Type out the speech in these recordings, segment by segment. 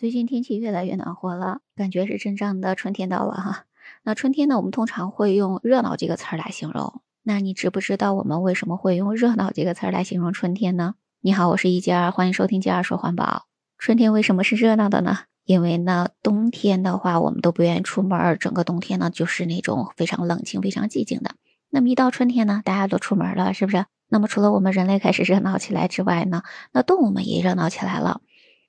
最近天气越来越暖和了，感觉是真正的春天到了哈。那春天呢，我们通常会用“热闹”这个词儿来形容。那你知不知道我们为什么会用“热闹”这个词儿来形容春天呢？你好，我是一佳，欢迎收听《佳说环保》。春天为什么是热闹的呢？因为呢，冬天的话，我们都不愿意出门，整个冬天呢就是那种非常冷清、非常寂静的。那么一到春天呢，大家都出门了，是不是？那么除了我们人类开始热闹起来之外呢，那动物们也热闹起来了。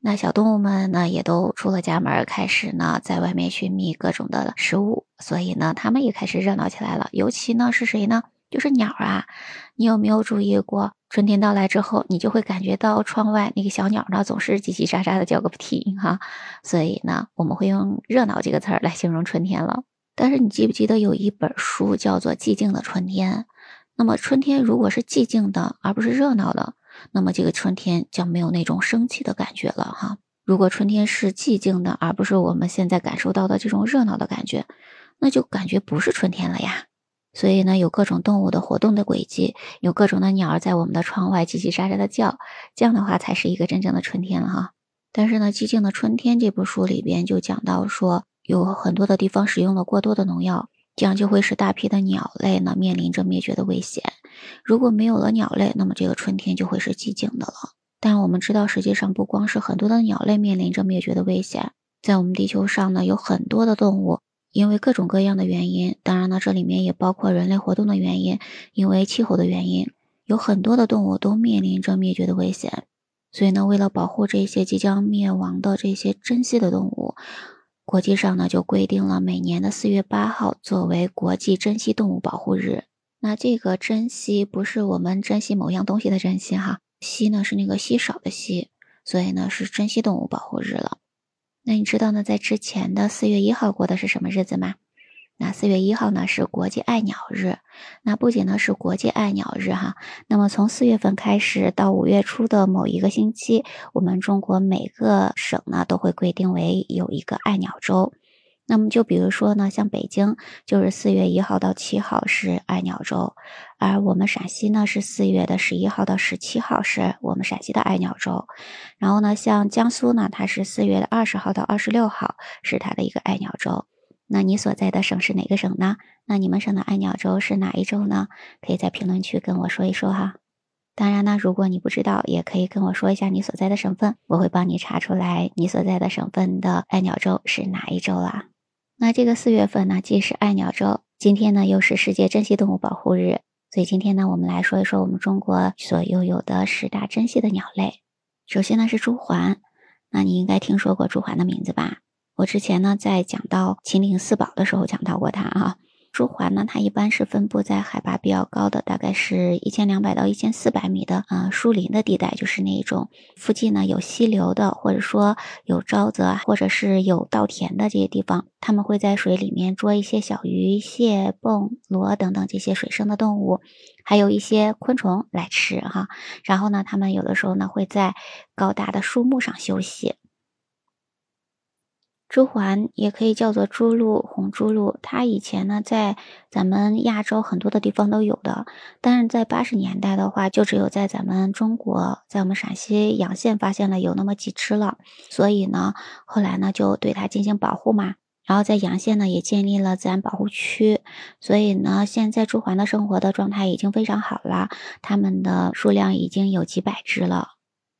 那小动物们呢，也都出了家门，开始呢在外面寻觅各种的食物，所以呢，它们也开始热闹起来了。尤其呢是谁呢？就是鸟啊！你有没有注意过，春天到来之后，你就会感觉到窗外那个小鸟呢，总是叽叽喳喳的叫个不停哈。所以呢，我们会用“热闹”这个词儿来形容春天了。但是你记不记得有一本书叫做《寂静的春天》？那么春天如果是寂静的，而不是热闹的。那么这个春天将没有那种生气的感觉了哈。如果春天是寂静的，而不是我们现在感受到的这种热闹的感觉，那就感觉不是春天了呀。所以呢，有各种动物的活动的轨迹，有各种的鸟儿在我们的窗外叽叽喳喳的叫，这样的话才是一个真正的春天了哈。但是呢，《寂静的春天》这部书里边就讲到说，有很多的地方使用了过多的农药。这样就会使大批的鸟类呢面临着灭绝的危险。如果没有了鸟类，那么这个春天就会是寂静的了。但我们知道，实际上不光是很多的鸟类面临着灭绝的危险，在我们地球上呢，有很多的动物，因为各种各样的原因，当然呢，这里面也包括人类活动的原因，因为气候的原因，有很多的动物都面临着灭绝的危险。所以呢，为了保护这些即将灭亡的这些珍稀的动物。国际上呢，就规定了每年的四月八号作为国际珍稀动物保护日。那这个珍稀不是我们珍惜某样东西的珍惜哈，稀呢是那个稀少的稀，所以呢是珍稀动物保护日了。那你知道呢，在之前的四月一号过的是什么日子吗？那四月一号呢是国际爱鸟日，那不仅呢是国际爱鸟日哈，那么从四月份开始到五月初的某一个星期，我们中国每个省呢都会规定为有一个爱鸟周。那么就比如说呢，像北京就是四月一号到七号是爱鸟周，而我们陕西呢是四月的十一号到十七号是我们陕西的爱鸟周。然后呢，像江苏呢，它是四月的二十号到二十六号是它的一个爱鸟周。那你所在的省是哪个省呢？那你们省的爱鸟周是哪一周呢？可以在评论区跟我说一说哈。当然呢，如果你不知道，也可以跟我说一下你所在的省份，我会帮你查出来你所在的省份的爱鸟周是哪一周啦。那这个四月份呢，既是爱鸟周，今天呢又是世界珍稀动物保护日，所以今天呢，我们来说一说我们中国所拥有的十大珍稀的鸟类。首先呢是朱鹮，那你应该听说过朱鹮的名字吧？我之前呢，在讲到秦岭四宝的时候讲到过它啊。朱鹮呢，它一般是分布在海拔比较高的，大概是一千两百到一千四百米的啊树林的地带，就是那种附近呢有溪流的，或者说有沼泽，或者是有稻田的这些地方，它们会在水里面捉一些小鱼、蟹、蚌、螺等等这些水生的动物，还有一些昆虫来吃哈。然后呢，它们有的时候呢会在高大的树木上休息。朱鹮也可以叫做朱鹭、红朱鹭，它以前呢在咱们亚洲很多的地方都有的，但是在八十年代的话，就只有在咱们中国，在我们陕西洋县发现了有那么几只了，所以呢，后来呢就对它进行保护嘛，然后在洋县呢也建立了自然保护区，所以呢，现在朱鹮的生活的状态已经非常好了，它们的数量已经有几百只了。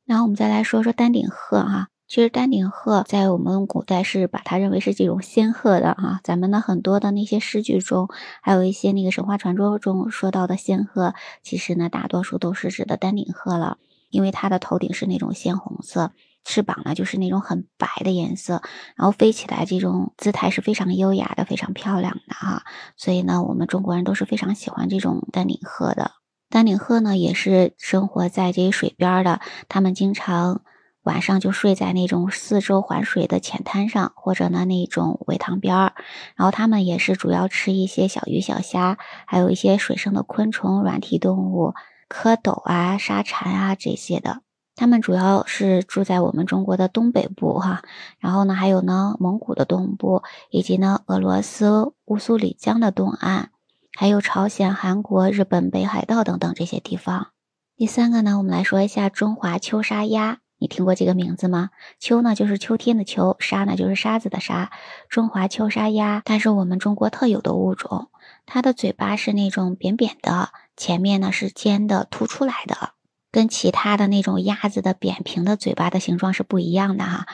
然后我们再来说说丹顶鹤哈。其实丹顶鹤在我们古代是把它认为是这种仙鹤的哈，咱们的很多的那些诗句中，还有一些那个神话传说中说到的仙鹤，其实呢大多数都是指的丹顶鹤了，因为它的头顶是那种鲜红色，翅膀呢就是那种很白的颜色，然后飞起来这种姿态是非常优雅的，非常漂亮的哈，所以呢我们中国人都是非常喜欢这种丹顶鹤的。丹顶鹤呢也是生活在这些水边的，它们经常。晚上就睡在那种四周环水的浅滩上，或者呢那种苇塘边儿，然后它们也是主要吃一些小鱼小虾，还有一些水生的昆虫、软体动物、蝌蚪啊、沙蚕啊这些的。它们主要是住在我们中国的东北部哈，然后呢还有呢蒙古的东部，以及呢俄罗斯乌苏里江的东岸，还有朝鲜、韩国、日本、北海道等等这些地方。第三个呢，我们来说一下中华秋沙鸭。你听过这个名字吗？秋呢就是秋天的秋，沙呢就是沙子的沙。中华秋沙鸭，它是我们中国特有的物种。它的嘴巴是那种扁扁的，前面呢是尖的凸出来的，跟其他的那种鸭子的扁平的嘴巴的形状是不一样的哈。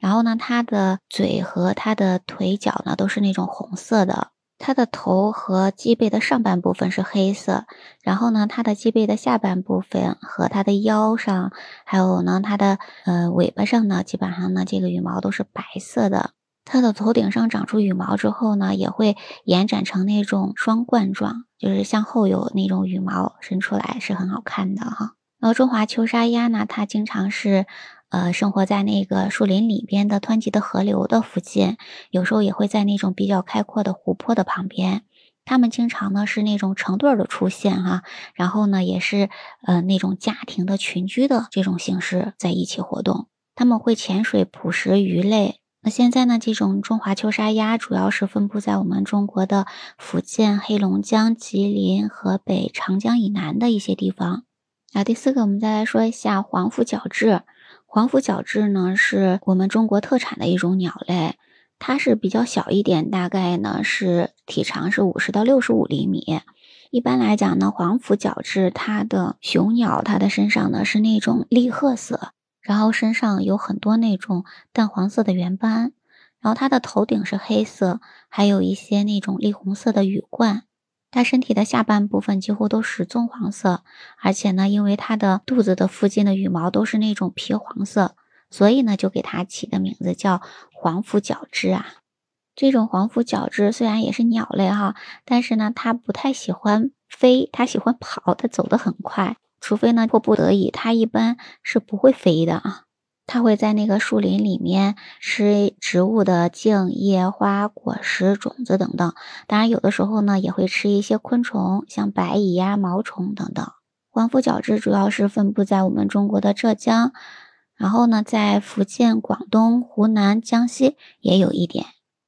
然后呢，它的嘴和它的腿脚呢都是那种红色的。它的头和脊背的上半部分是黑色，然后呢，它的脊背的下半部分和它的腰上，还有呢，它的呃尾巴上呢，基本上呢，这个羽毛都是白色的。它的头顶上长出羽毛之后呢，也会延展成那种双冠状，就是向后有那种羽毛伸出来，是很好看的哈。然后中华秋沙鸭呢，它经常是。呃，生活在那个树林里边的湍急的河流的附近，有时候也会在那种比较开阔的湖泊的旁边。它们经常呢是那种成对的出现哈，然后呢也是呃那种家庭的群居的这种形式在一起活动。它们会潜水捕食鱼类。那现在呢，这种中华秋沙鸭主要是分布在我们中国的福建、黑龙江、吉林、河北、长江以南的一些地方。啊，第四个，我们再来说一下黄腹角雉。黄腹角雉呢，是我们中国特产的一种鸟类，它是比较小一点，大概呢是体长是五十到六十五厘米。一般来讲呢，黄腹角雉它的雄鸟，它的身上呢是那种栗褐色，然后身上有很多那种淡黄色的圆斑，然后它的头顶是黑色，还有一些那种栗红色的羽冠。它身体的下半部分几乎都是棕黄色，而且呢，因为它的肚子的附近的羽毛都是那种皮黄色，所以呢，就给它起的名字叫黄腹角雉啊。这种黄腹角雉虽然也是鸟类哈，但是呢，它不太喜欢飞，它喜欢跑，它走得很快，除非呢迫不得已，它一般是不会飞的啊。它会在那个树林里面吃植物的茎、叶、花、果实、种子等等。当然，有的时候呢也会吃一些昆虫，像白蚁呀、毛虫等等。黄腹角雉主要是分布在我们中国的浙江，然后呢，在福建、广东、湖南、江西也有一点。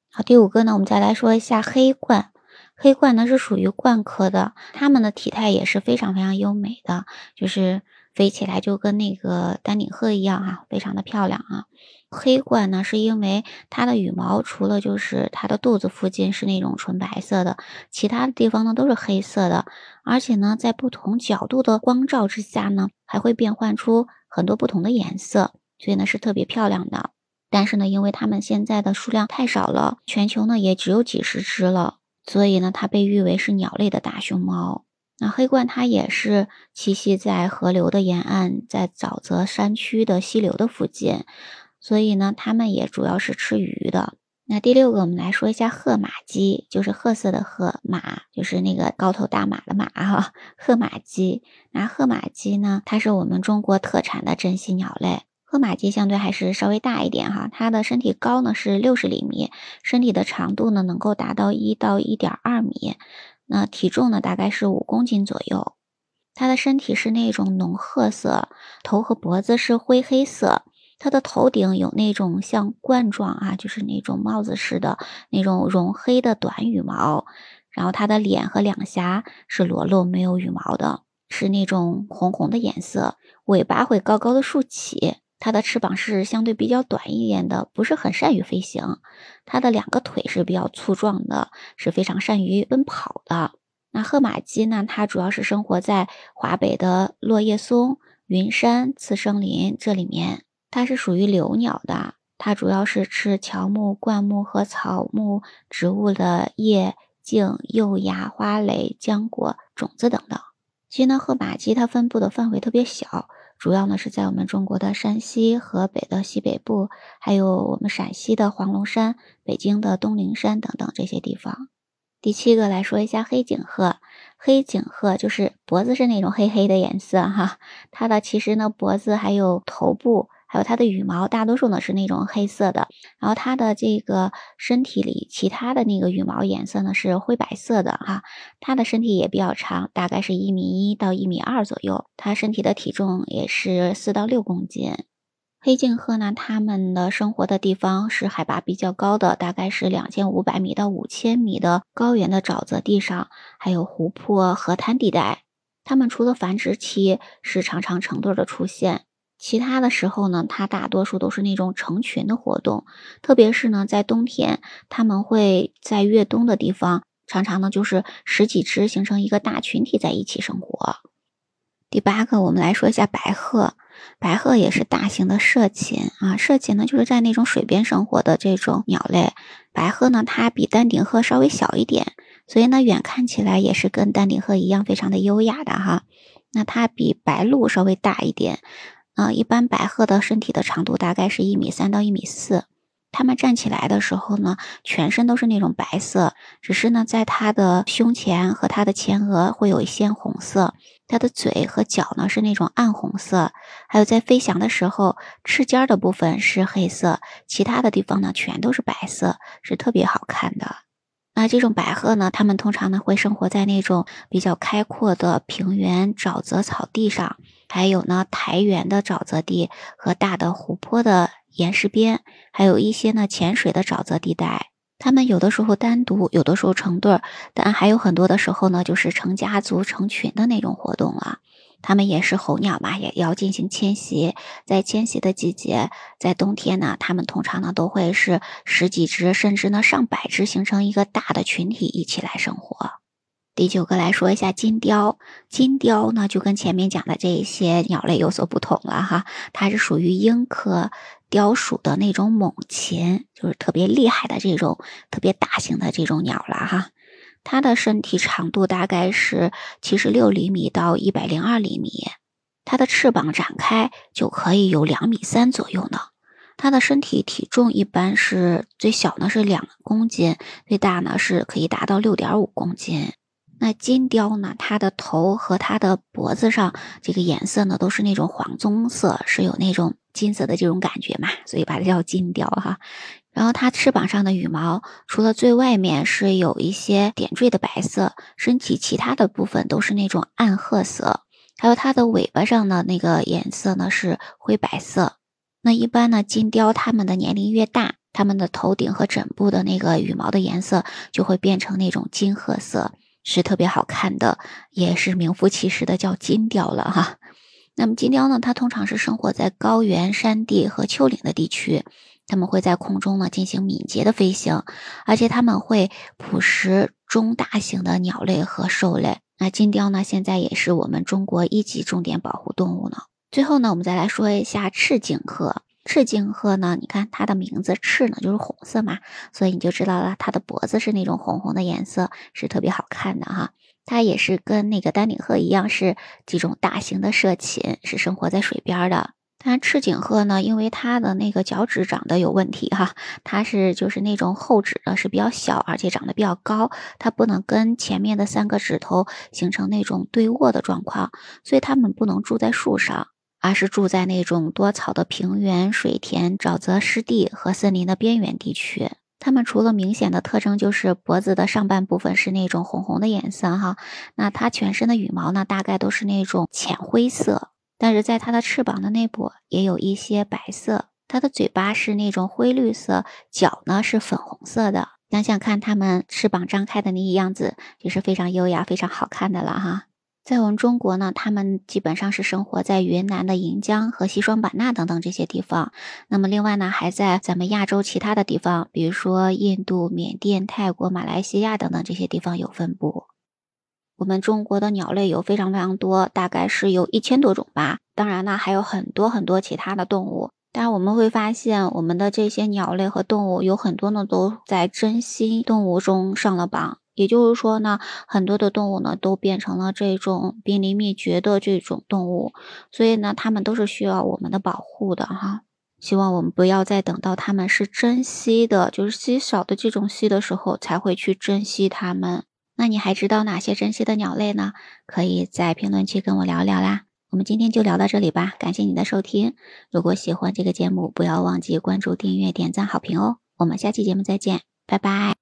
好，第五个呢，我们再来说一下黑鹳。黑鹳呢是属于鹳科的，它们的体态也是非常非常优美的，就是。飞起来就跟那个丹顶鹤一样哈，非常的漂亮啊。黑鹳呢，是因为它的羽毛除了就是它的肚子附近是那种纯白色的，其他的地方呢都是黑色的，而且呢在不同角度的光照之下呢，还会变换出很多不同的颜色，所以呢是特别漂亮的。但是呢，因为它们现在的数量太少了，全球呢也只有几十只了，所以呢它被誉为是鸟类的大熊猫。那黑鹳它也是栖息在河流的沿岸，在沼泽山区的溪流的附近，所以呢，它们也主要是吃鱼的。那第六个，我们来说一下褐马鸡，就是褐色的褐马，就是那个高头大马的马哈。褐马鸡，那褐马鸡呢，它是我们中国特产的珍稀鸟类。褐马鸡相对还是稍微大一点哈，它的身体高呢是六十厘米，身体的长度呢能够达到一到一点二米。那体重呢，大概是五公斤左右。它的身体是那种浓褐色，头和脖子是灰黑色。它的头顶有那种像冠状啊，就是那种帽子似的那种绒黑的短羽毛。然后它的脸和两颊是裸露没有羽毛的，是那种红红的颜色。尾巴会高高的竖起。它的翅膀是相对比较短一点的，不是很善于飞行。它的两个腿是比较粗壮的，是非常善于奔跑的。那褐马鸡呢？它主要是生活在华北的落叶松、云杉、次生林这里面。它是属于留鸟的，它主要是吃乔木、灌木和草木植物的叶、茎、幼芽、花蕾、浆果、种子等等。其实呢，褐马鸡它分布的范围特别小。主要呢是在我们中国的山西、河北的西北部，还有我们陕西的黄龙山、北京的东陵山等等这些地方。第七个来说一下黑颈鹤，黑颈鹤就是脖子是那种黑黑的颜色哈，它的其实呢脖子还有头部。还有它的羽毛，大多数呢是那种黑色的，然后它的这个身体里其他的那个羽毛颜色呢是灰白色的哈。它的身体也比较长，大概是一米一到一米二左右。它身体的体重也是四到六公斤。黑颈鹤呢，它们的生活的地方是海拔比较高的，大概是两千五百米到五千米的高原的沼泽地上，还有湖泊、河滩地带。它们除了繁殖期是常常成对的出现。其他的时候呢，它大多数都是那种成群的活动，特别是呢，在冬天，它们会在越冬的地方，常常呢就是十几只形成一个大群体在一起生活。第八个，我们来说一下白鹤。白鹤也是大型的涉禽啊，涉禽呢就是在那种水边生活的这种鸟类。白鹤呢，它比丹顶鹤稍微小一点，所以呢，远看起来也是跟丹顶鹤一样非常的优雅的哈。那它比白鹭稍微大一点，啊，一般白鹤的身体的长度大概是一米三到一米四。它们站起来的时候呢，全身都是那种白色，只是呢，在它的胸前和它的前额会有一些红色，它的嘴和脚呢是那种暗红色，还有在飞翔的时候，翅尖的部分是黑色，其他的地方呢全都是白色，是特别好看的。那这种白鹤呢，它们通常呢会生活在那种比较开阔的平原、沼泽、草地上，还有呢苔原的沼泽地和大的湖泊的。岩石边还有一些呢潜水的沼泽地带，它们有的时候单独，有的时候成对儿，但还有很多的时候呢，就是成家族、成群的那种活动了。它们也是候鸟嘛，也要进行迁徙。在迁徙的季节，在冬天呢，它们通常呢都会是十几只，甚至呢上百只，形成一个大的群体一起来生活。第九个来说一下金雕，金雕呢就跟前面讲的这些鸟类有所不同了哈，它是属于鹰科雕属的那种猛禽，就是特别厉害的这种特别大型的这种鸟了哈。它的身体长度大概是七十六厘米到一百零二厘米，它的翅膀展开就可以有两米三左右呢。它的身体体重一般是最小呢是两公斤，最大呢是可以达到六点五公斤。那金雕呢？它的头和它的脖子上这个颜色呢，都是那种黄棕色，是有那种金色的这种感觉嘛，所以把它叫金雕哈。然后它翅膀上的羽毛，除了最外面是有一些点缀的白色，身体其他的部分都是那种暗褐色。还有它的尾巴上的那个颜色呢是灰白色。那一般呢，金雕它们的年龄越大，它们的头顶和枕部的那个羽毛的颜色就会变成那种金褐色。是特别好看的，也是名副其实的叫金雕了哈。那么金雕呢，它通常是生活在高原、山地和丘陵的地区，它们会在空中呢进行敏捷的飞行，而且它们会捕食中大型的鸟类和兽类。那金雕呢，现在也是我们中国一级重点保护动物呢。最后呢，我们再来说一下赤颈鹤。赤颈鹤呢？你看它的名字“赤”呢，就是红色嘛，所以你就知道了，它的脖子是那种红红的颜色，是特别好看的哈。它也是跟那个丹顶鹤一样，是几种大型的涉禽，是生活在水边的。但赤颈鹤呢，因为它的那个脚趾长得有问题哈，它是就是那种后趾呢是比较小，而且长得比较高，它不能跟前面的三个指头形成那种对卧的状况，所以它们不能住在树上。而是住在那种多草的平原、水田、沼泽、湿地和森林的边缘地区。它们除了明显的特征就是脖子的上半部分是那种红红的颜色，哈，那它全身的羽毛呢，大概都是那种浅灰色，但是在它的翅膀的内部也有一些白色。它的嘴巴是那种灰绿色，脚呢是粉红色的。想想看，它们翅膀张开的那样子，就是非常优雅、非常好看的了，哈。在我们中国呢，他们基本上是生活在云南的盈江和西双版纳等等这些地方。那么另外呢，还在咱们亚洲其他的地方，比如说印度、缅甸、泰国、马来西亚等等这些地方有分布。我们中国的鸟类有非常非常多，大概是有一千多种吧。当然呢，还有很多很多其他的动物。但我们会发现，我们的这些鸟类和动物有很多呢，都在珍稀动物中上了榜。也就是说呢，很多的动物呢都变成了这种濒临灭绝的这种动物，所以呢，它们都是需要我们的保护的哈。希望我们不要再等到它们是珍稀的，就是稀少的这种稀的时候才会去珍惜它们。那你还知道哪些珍稀的鸟类呢？可以在评论区跟我聊聊啦。我们今天就聊到这里吧，感谢你的收听。如果喜欢这个节目，不要忘记关注、订阅、点赞、好评哦。我们下期节目再见，拜拜。